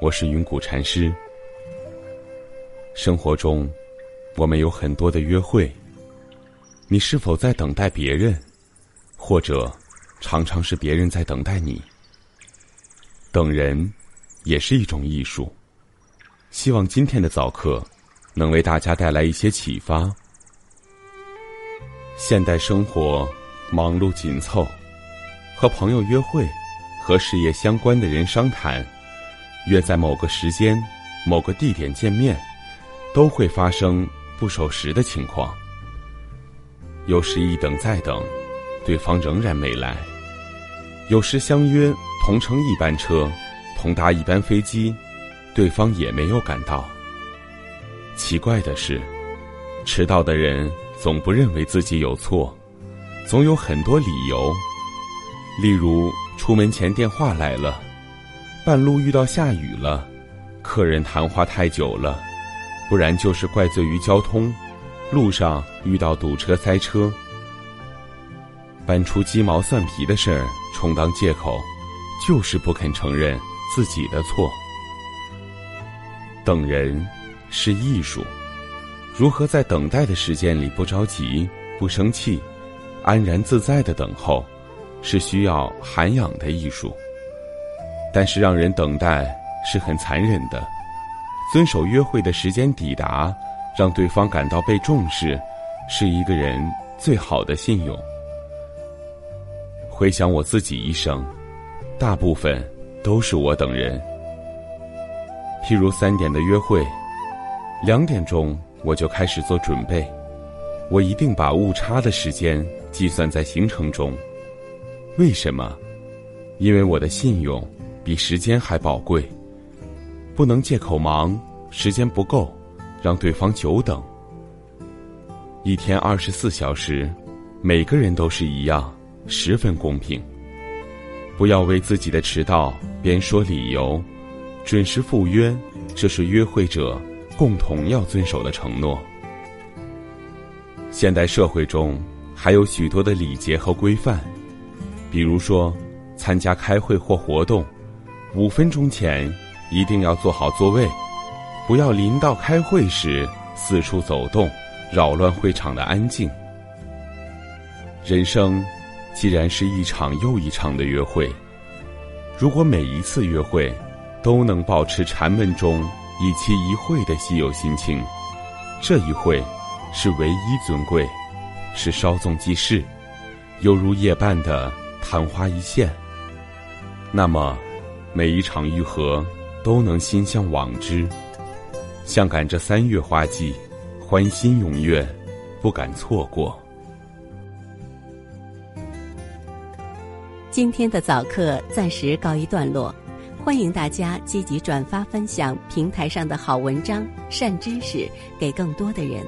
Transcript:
我是云谷禅师。生活中，我们有很多的约会。你是否在等待别人，或者常常是别人在等待你？等人也是一种艺术。希望今天的早课能为大家带来一些启发。现代生活忙碌紧凑，和朋友约会，和事业相关的人商谈，约在某个时间、某个地点见面，都会发生不守时的情况。有时一等再等，对方仍然没来；有时相约同乘一班车，同搭一班飞机，对方也没有赶到。奇怪的是，迟到的人总不认为自己有错，总有很多理由。例如，出门前电话来了，半路遇到下雨了，客人谈话太久了，不然就是怪罪于交通。路上遇到堵车塞车，搬出鸡毛蒜皮的事儿充当借口，就是不肯承认自己的错。等人是艺术，如何在等待的时间里不着急、不生气、安然自在的等候，是需要涵养的艺术。但是让人等待是很残忍的，遵守约会的时间抵达。让对方感到被重视，是一个人最好的信用。回想我自己一生，大部分都是我等人。譬如三点的约会，两点钟我就开始做准备，我一定把误差的时间计算在行程中。为什么？因为我的信用比时间还宝贵，不能借口忙，时间不够。让对方久等。一天二十四小时，每个人都是一样，十分公平。不要为自己的迟到编说理由，准时赴约，这是约会者共同要遵守的承诺。现代社会中还有许多的礼节和规范，比如说，参加开会或活动，五分钟前一定要坐好座位。不要临到开会时四处走动，扰乱会场的安静。人生既然是一场又一场的约会，如果每一次约会都能保持禅门中一期一会的稀有心情，这一会是唯一尊贵，是稍纵即逝，犹如夜半的昙花一现。那么，每一场愈合都能心向往之。像赶这三月花季，欢欣踊跃，不敢错过。今天的早课暂时告一段落，欢迎大家积极转发分享平台上的好文章、善知识给更多的人。